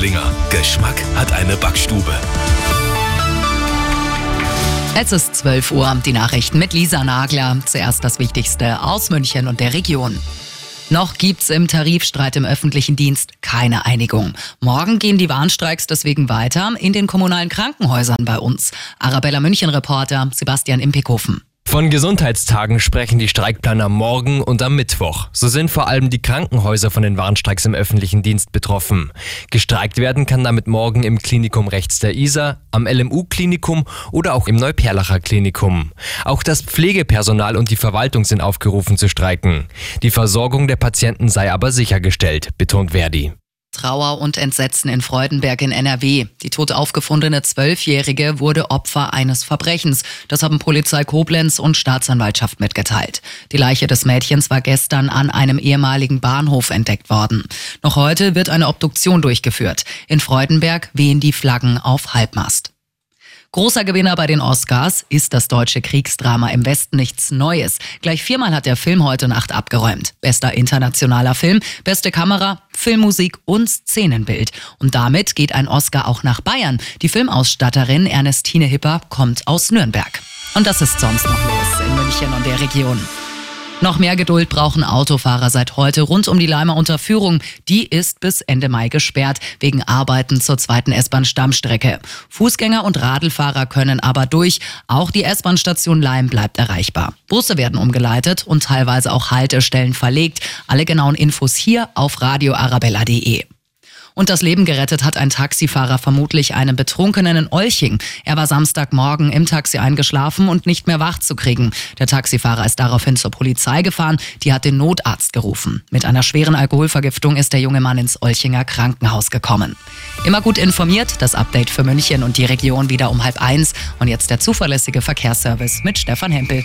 Linger. Geschmack hat eine Backstube. Es ist 12 Uhr, die Nachrichten mit Lisa Nagler. Zuerst das Wichtigste aus München und der Region. Noch gibt's im Tarifstreit im öffentlichen Dienst keine Einigung. Morgen gehen die Warnstreiks deswegen weiter in den kommunalen Krankenhäusern bei uns. Arabella München Reporter Sebastian Impikhofen. Von Gesundheitstagen sprechen die Streikplaner morgen und am Mittwoch. So sind vor allem die Krankenhäuser von den Warnstreiks im öffentlichen Dienst betroffen. Gestreikt werden kann damit morgen im Klinikum rechts der Isar, am LMU-Klinikum oder auch im Neuperlacher Klinikum. Auch das Pflegepersonal und die Verwaltung sind aufgerufen zu streiken. Die Versorgung der Patienten sei aber sichergestellt, betont Verdi. Trauer und Entsetzen in Freudenberg in NRW. Die tot aufgefundene Zwölfjährige wurde Opfer eines Verbrechens. Das haben Polizei Koblenz und Staatsanwaltschaft mitgeteilt. Die Leiche des Mädchens war gestern an einem ehemaligen Bahnhof entdeckt worden. Noch heute wird eine Obduktion durchgeführt. In Freudenberg wehen die Flaggen auf Halbmast. Großer Gewinner bei den Oscars ist das deutsche Kriegsdrama im Westen nichts Neues. Gleich viermal hat der Film heute Nacht abgeräumt. Bester internationaler Film, beste Kamera, Filmmusik und Szenenbild. Und damit geht ein Oscar auch nach Bayern. Die Filmausstatterin Ernestine Hipper kommt aus Nürnberg. Und das ist sonst noch los in München und der Region. Noch mehr Geduld brauchen Autofahrer seit heute rund um die Leimer Unterführung. Die ist bis Ende Mai gesperrt wegen Arbeiten zur zweiten S-Bahn-Stammstrecke. Fußgänger und Radlfahrer können aber durch. Auch die S-Bahn-Station Leim bleibt erreichbar. Busse werden umgeleitet und teilweise auch Haltestellen verlegt. Alle genauen Infos hier auf radioarabella.de. Und das Leben gerettet hat ein Taxifahrer vermutlich einem Betrunkenen in Olching. Er war Samstagmorgen im Taxi eingeschlafen und nicht mehr wach zu kriegen. Der Taxifahrer ist daraufhin zur Polizei gefahren. Die hat den Notarzt gerufen. Mit einer schweren Alkoholvergiftung ist der junge Mann ins Olchinger Krankenhaus gekommen. Immer gut informiert, das Update für München und die Region wieder um halb eins. Und jetzt der zuverlässige Verkehrsservice mit Stefan Hempel.